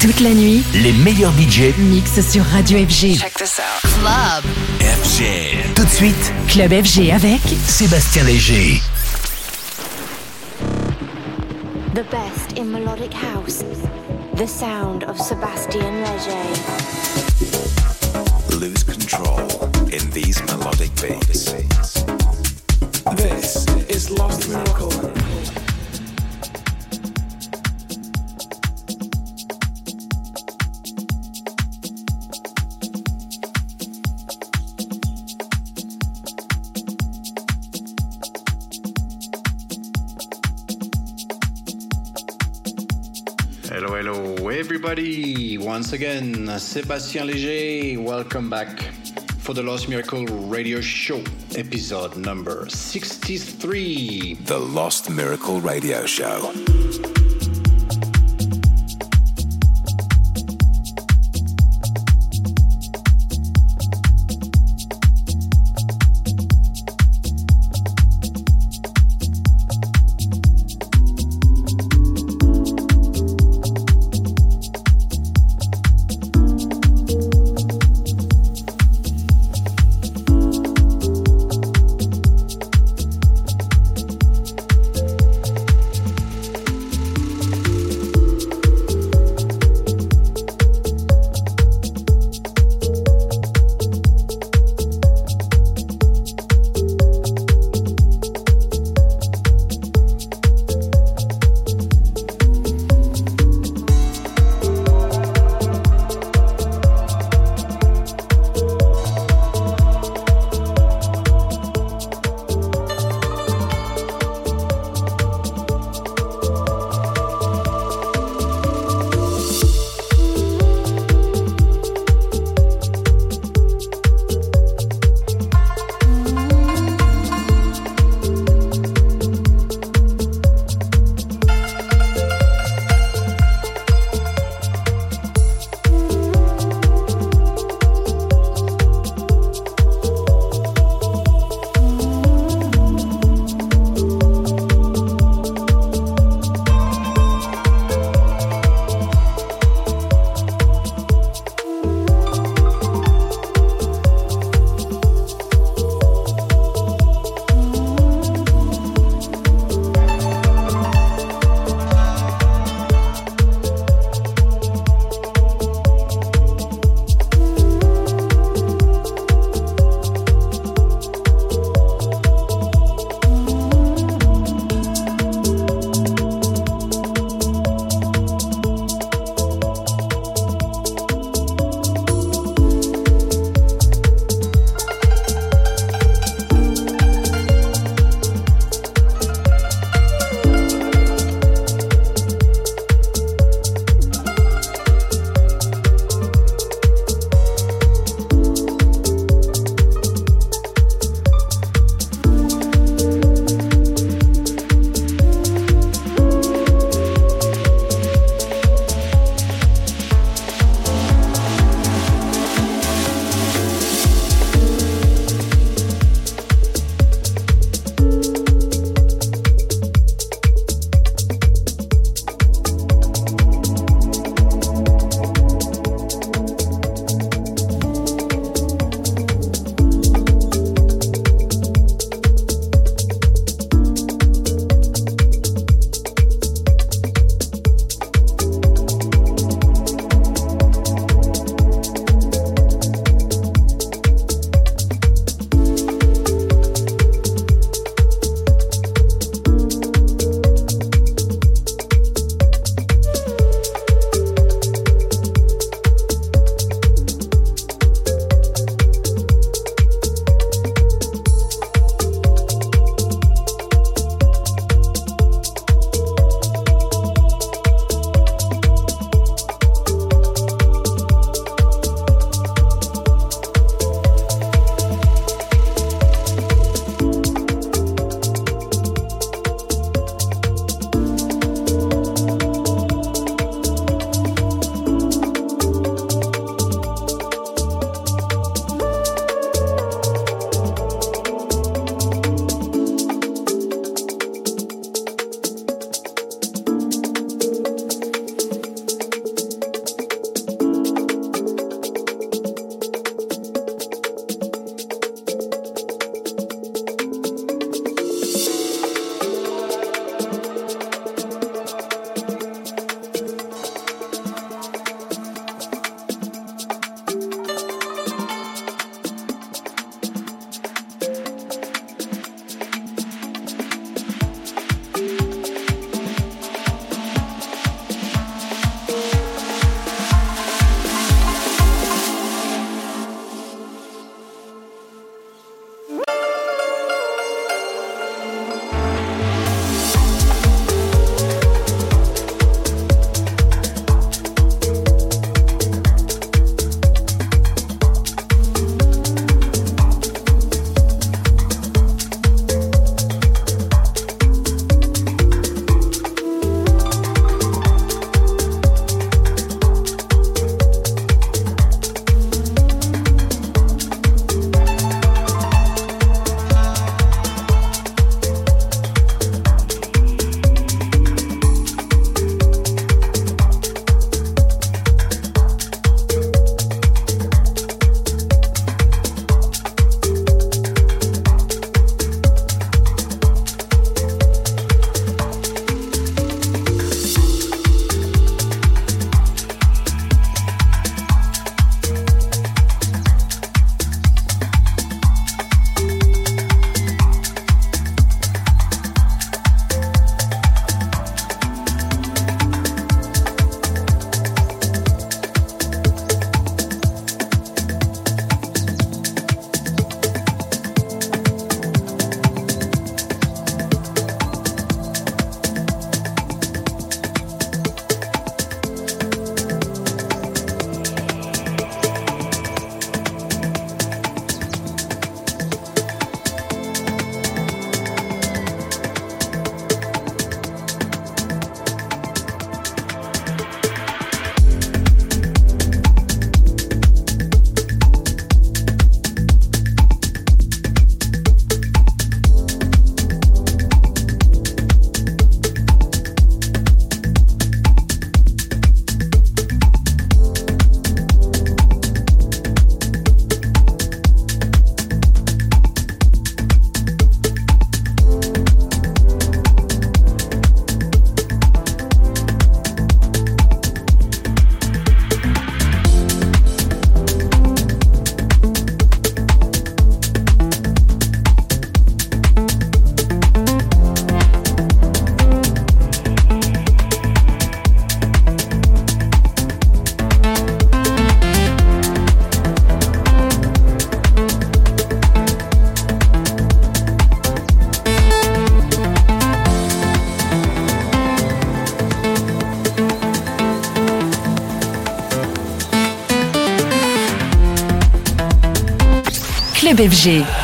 Toute la nuit, les meilleurs budgets mixent sur Radio FG. Check this out. Club. FG. Tout de suite, Club FG avec Sébastien Léger. The best in melodic house. The sound of Sebastian Leger. Lose control in these melodic beats. This is Lost Miracle. Everybody. Once again, Sébastien Léger. Welcome back for the Lost Miracle Radio Show, episode number 63. The Lost Miracle Radio Show.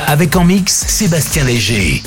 Avec en mix Sébastien Léger.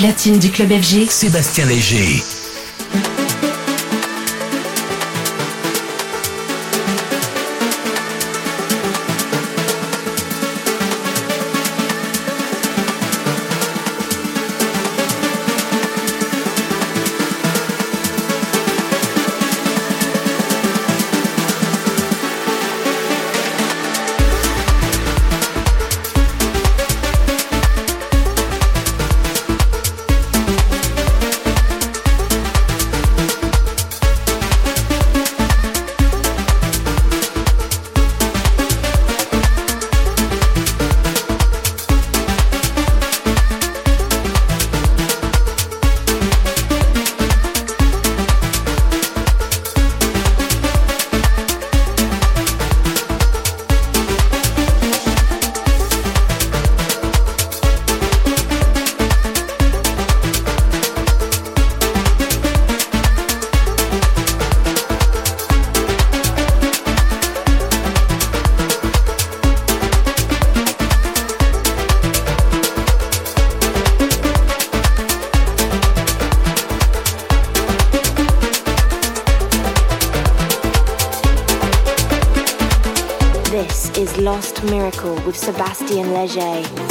Platine du club FG, Sébastien Léger. Sebastien Leger.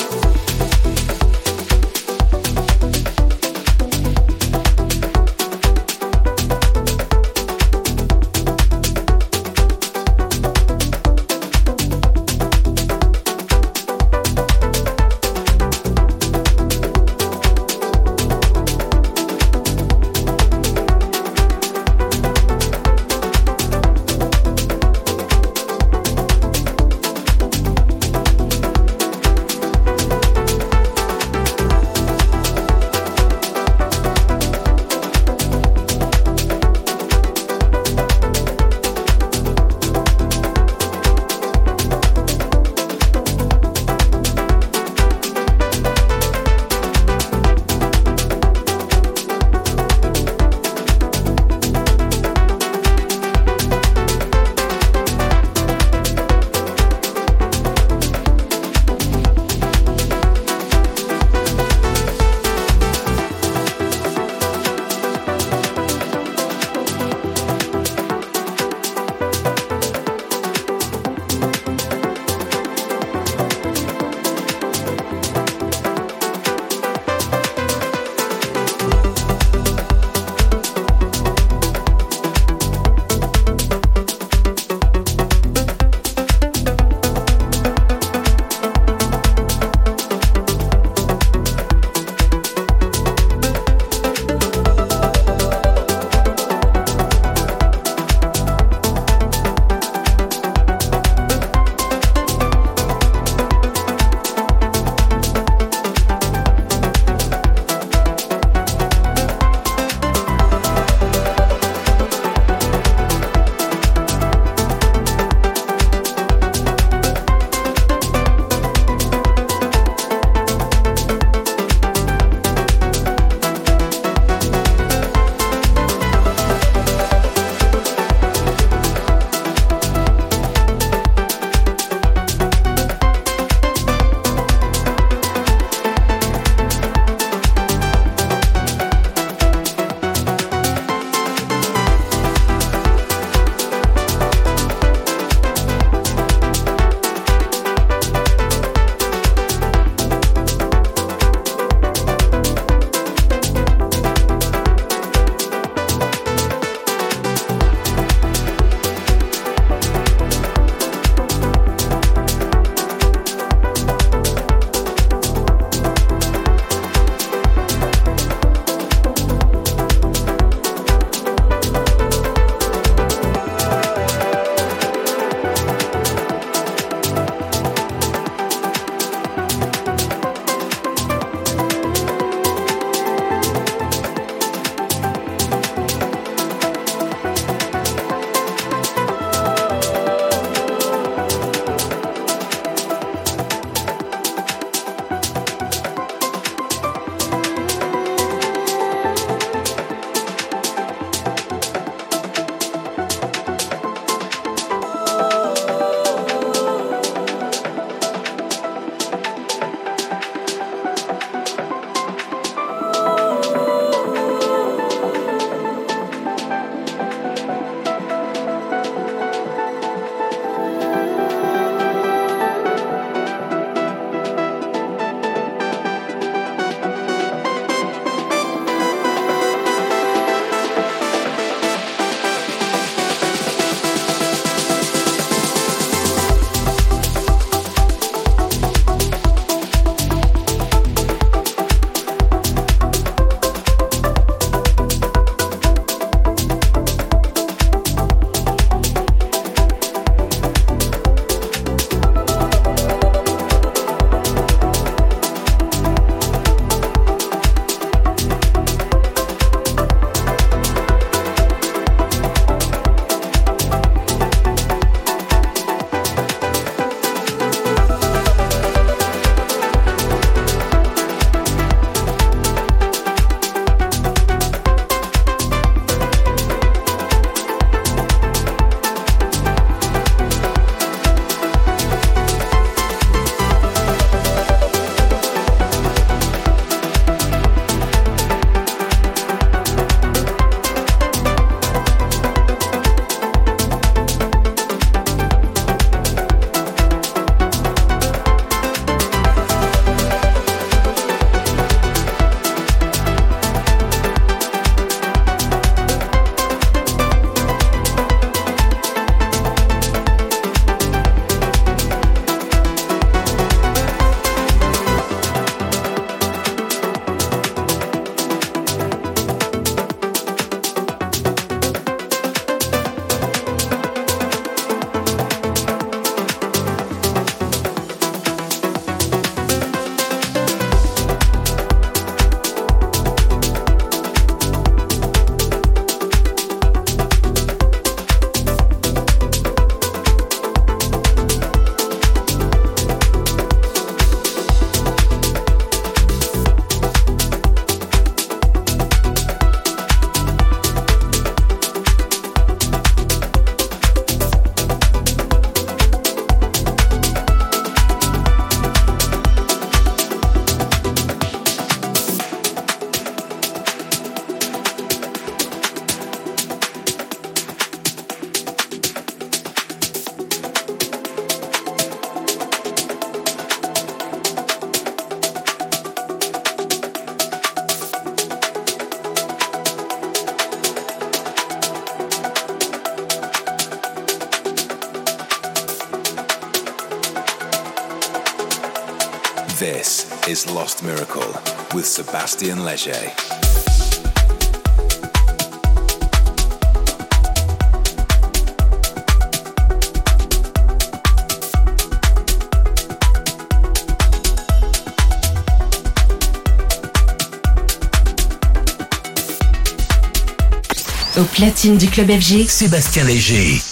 This is Lost Miracle with Sébastien Léger. Au platine du club FG, Sébastien Léger.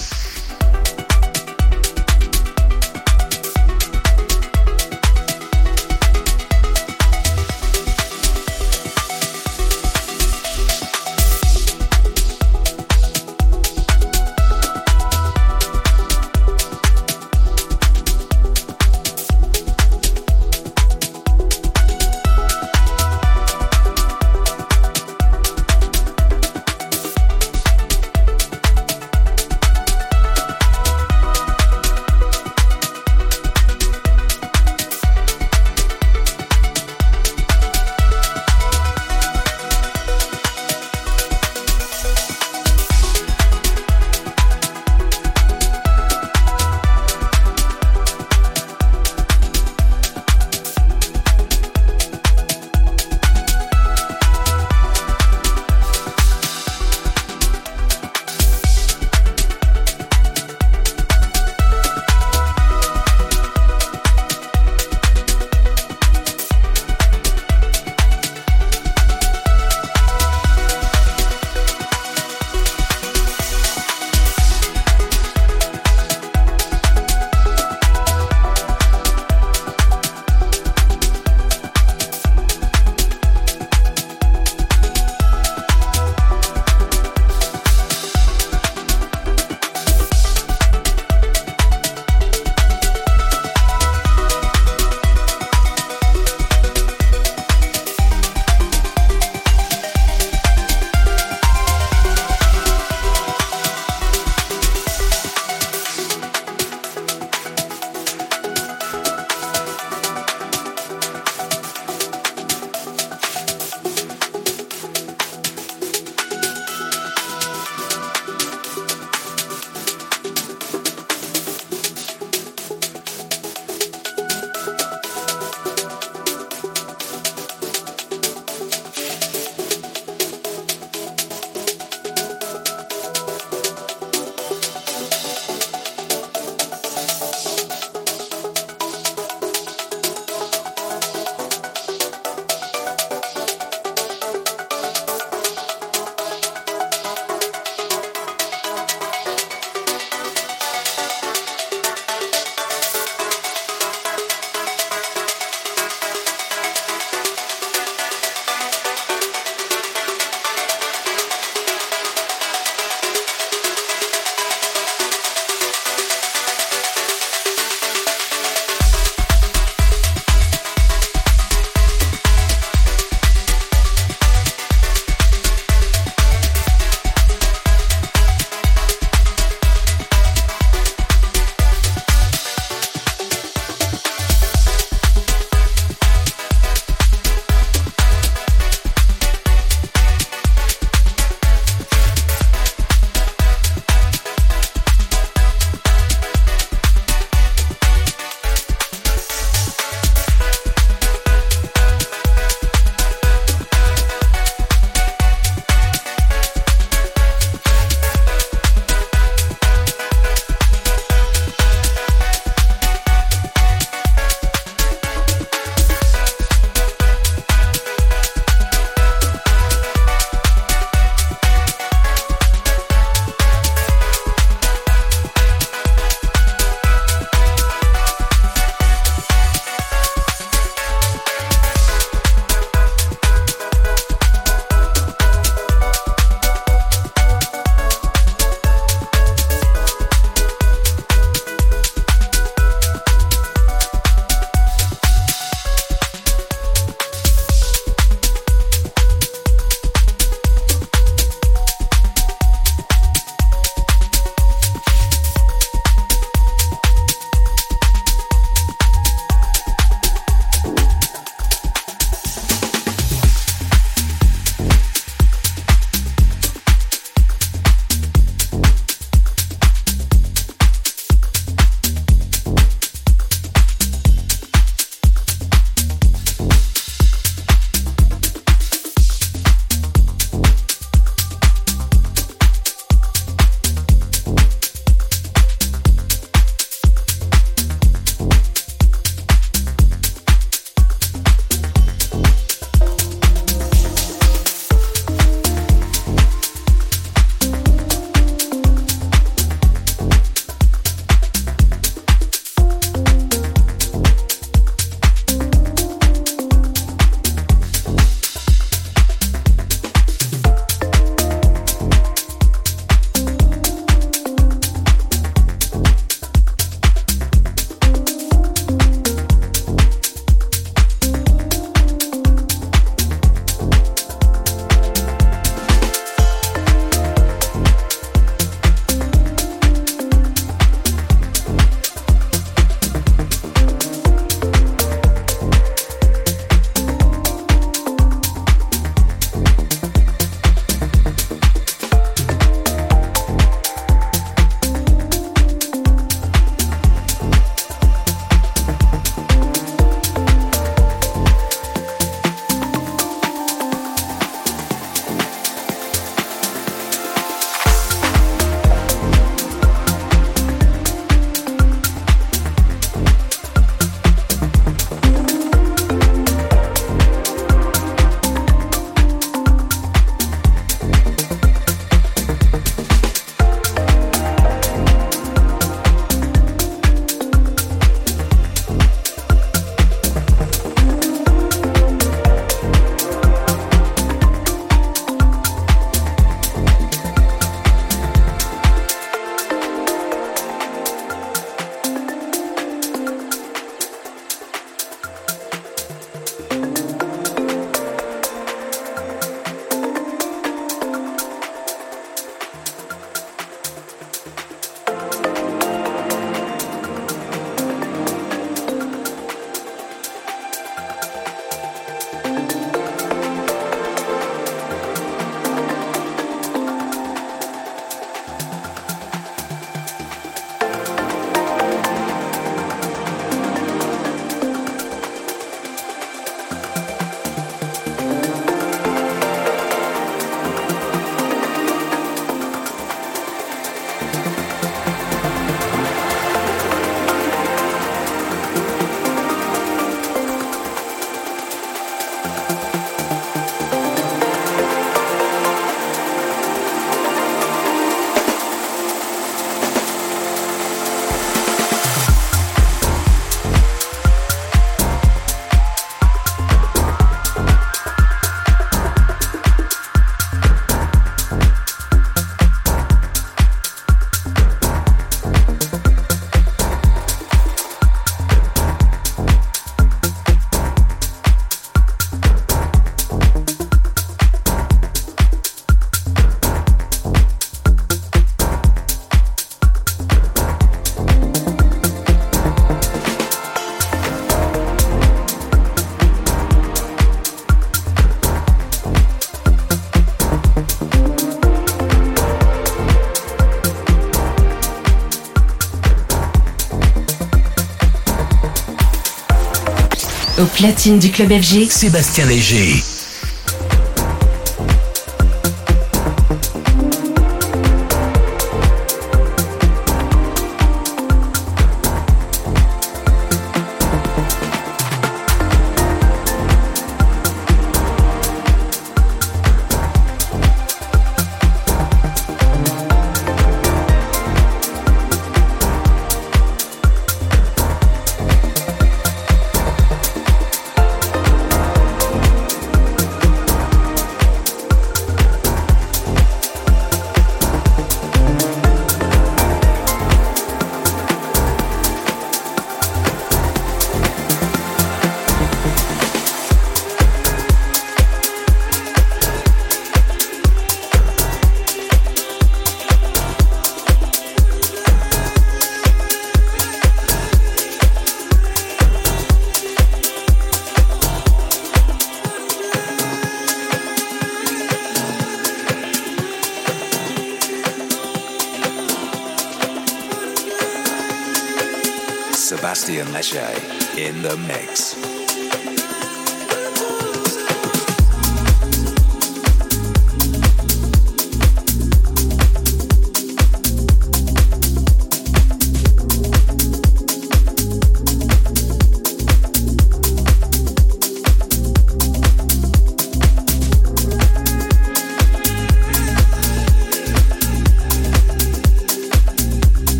Platine du club FG, Sébastien Léger.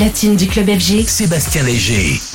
Platine du club FG, Sébastien Léger.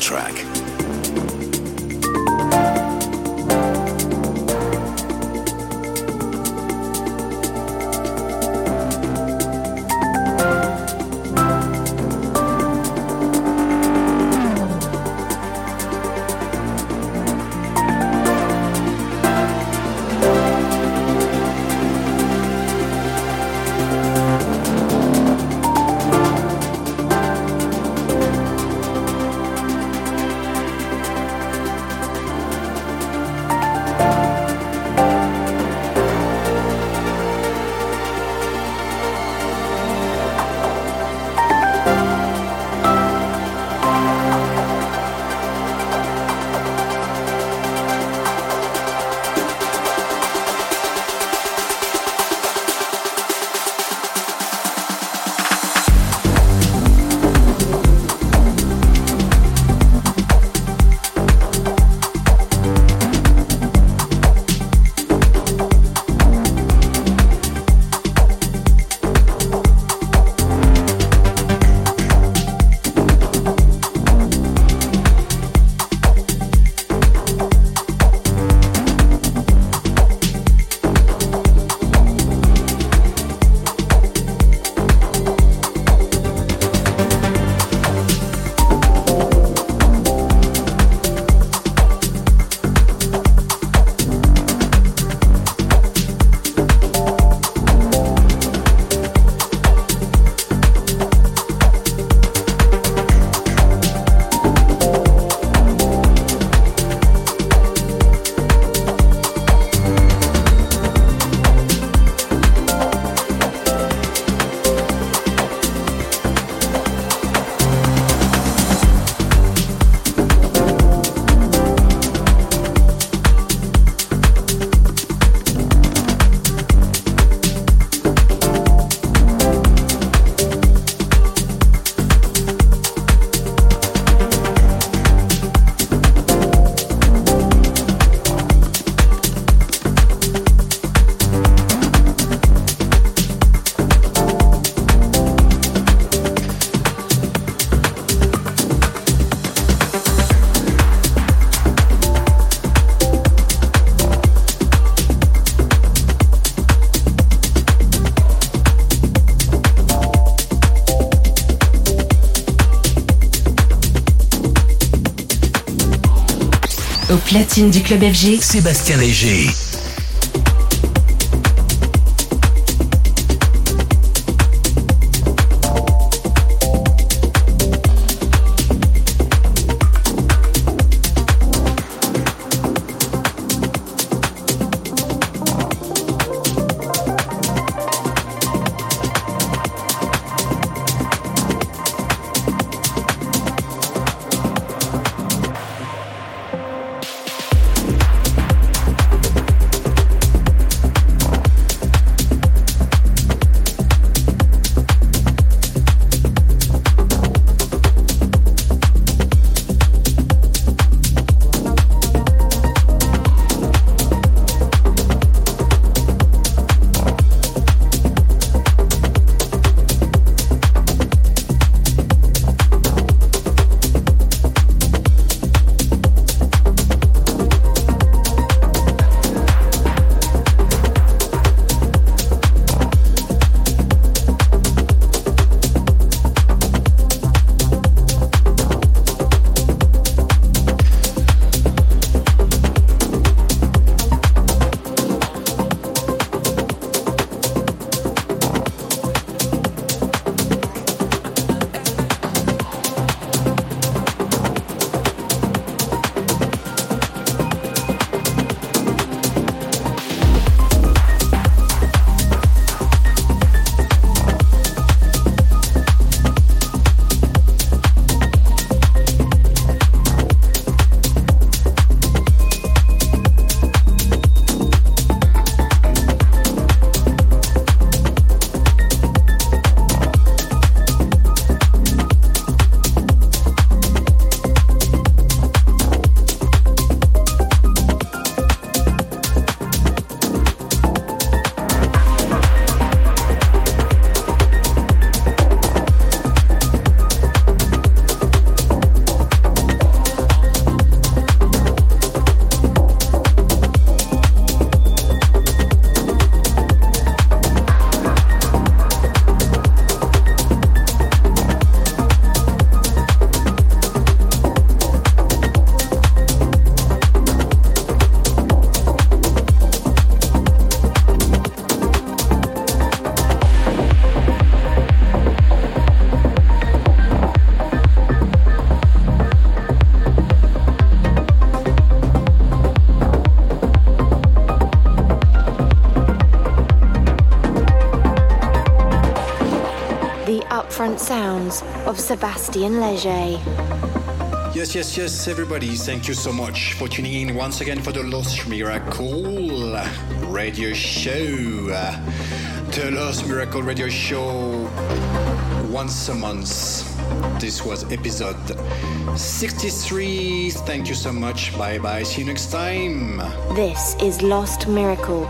Track. Platine du club FG, Sébastien Léger. Of Sébastien Léger. Yes, yes, yes, everybody. Thank you so much for tuning in once again for the Lost Miracle radio show. The Lost Miracle radio show once a month. This was episode 63. Thank you so much. Bye bye. See you next time. This is Lost Miracle.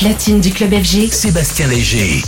Platine du club FG, Sébastien Léger.